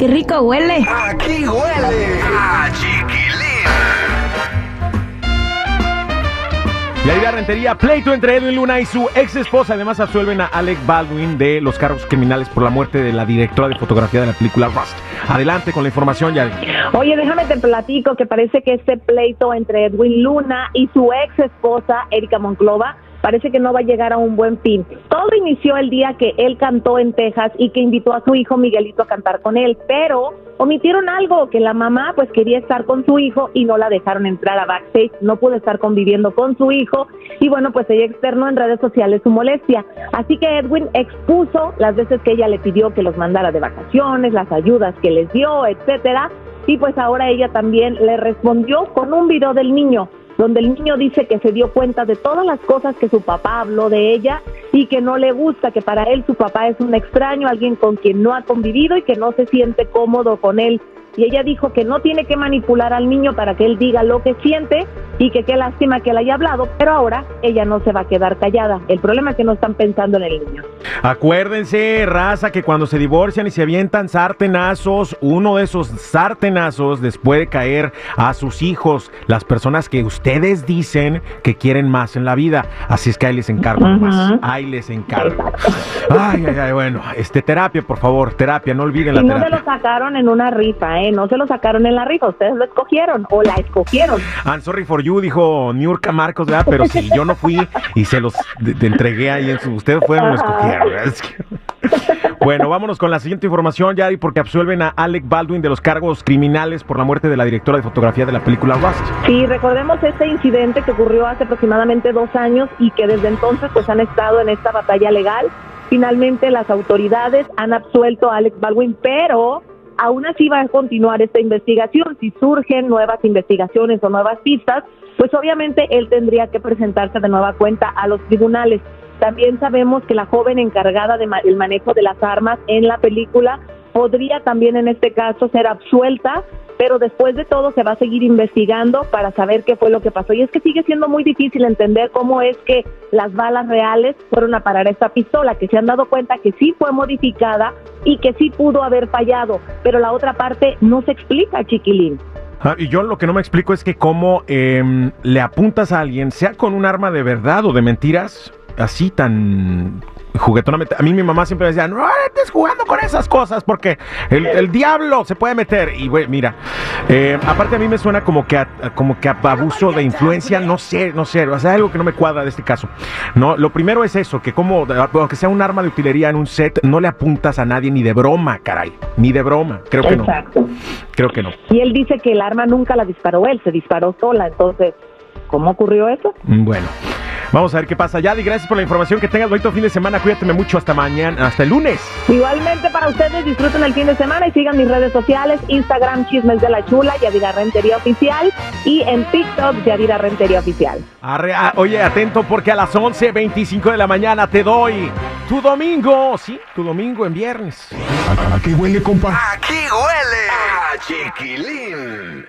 ¡Ay, qué rico huele! Aquí huele a chiquilín. Yadira Rentería, pleito entre Edwin Luna y su ex esposa. Además, absuelven a Alec Baldwin de los cargos criminales por la muerte de la directora de fotografía de la película Rust. Adelante con la información, Yadira. Oye, déjame te platico que parece que este pleito entre Edwin Luna y su ex esposa, Erika Monclova, parece que no va a llegar a un buen fin. Todo inició el día que él cantó en Texas y que invitó a su hijo Miguelito a cantar con él, pero omitieron algo, que la mamá pues quería estar con su hijo y no la dejaron entrar a backstage, no pudo estar conviviendo con su hijo y bueno, pues ella externó en redes sociales su molestia. Así que Edwin expuso las veces que ella le pidió que los mandara de vacaciones, las ayudas que les dio, etcétera, y pues ahora ella también le respondió con un video del niño donde el niño dice que se dio cuenta de todas las cosas que su papá habló de ella y que no le gusta, que para él su papá es un extraño, alguien con quien no ha convivido y que no se siente cómodo con él. Y ella dijo que no tiene que manipular al niño para que él diga lo que siente y que qué lástima que él haya hablado, pero ahora ella no se va a quedar callada. El problema es que no están pensando en el niño. Acuérdense, raza, que cuando se divorcian y se avientan sartenazos, uno de esos sartenazos les puede caer a sus hijos, las personas que ustedes dicen que quieren más en la vida. Así es que ahí les encargo más. Ahí les encargo. Ay, ay, ay, bueno, este terapia, por favor, terapia, no olviden la Y no se terapia. lo sacaron en una rifa, ¿eh? No se lo sacaron en la rifa, ustedes lo escogieron o la escogieron. I'm sorry for you, dijo Niurka Marcos, ¿verdad? Pero si yo no fui y se los de- de entregué ahí en su. Ustedes fueron lo escogieron. ¿verdad? Es que- Bueno, vámonos con la siguiente información, Yari, porque absuelven a Alec Baldwin de los cargos criminales por la muerte de la directora de fotografía de la película Rust. Sí, recordemos este incidente que ocurrió hace aproximadamente dos años y que desde entonces pues han estado en esta batalla legal. Finalmente las autoridades han absuelto a Alex Baldwin, pero aún así va a continuar esta investigación. Si surgen nuevas investigaciones o nuevas pistas, pues obviamente él tendría que presentarse de nueva cuenta a los tribunales. También sabemos que la joven encargada del manejo de las armas en la película podría también en este caso ser absuelta, pero después de todo se va a seguir investigando para saber qué fue lo que pasó. Y es que sigue siendo muy difícil entender cómo es que las balas reales fueron a parar esta pistola, que se han dado cuenta que sí fue modificada y que sí pudo haber fallado, pero la otra parte no se explica, chiquilín. Ah, y yo lo que no me explico es que cómo em, le apuntas a alguien, sea con un arma de verdad o de mentiras, así tan juguetonamente. A mí mi mamá siempre me decía, no estés jugando con esas cosas porque el, el diablo se puede meter. Y güey, mira, eh, aparte a mí me suena como que a, como que a abuso de influencia, no sé, no sé, o sea, algo que no me cuadra de este caso. No, lo primero es eso, que como, aunque sea un arma de utilería en un set, no le apuntas a nadie ni de broma, caray, ni de broma. Creo que no. Exacto. Creo que no. Y él dice que el arma nunca la disparó él, se disparó sola. Entonces, ¿cómo ocurrió eso? Mm, Bueno, vamos a ver qué pasa. Yadi, gracias por la información. Que tengas bonito fin de semana. Cuídate mucho. Hasta mañana, hasta el lunes. Igualmente para ustedes, disfruten el fin de semana y sigan mis redes sociales, Instagram Chismes de la Chula, Yadira Rentería Oficial y en TikTok Yadira Rentería Oficial. Arre- ah, oye, atento porque a las 11.25 de la mañana te doy tu domingo. Sí, tu domingo en viernes. ¿A qué huele, compa? Aquí huele a chiquilín.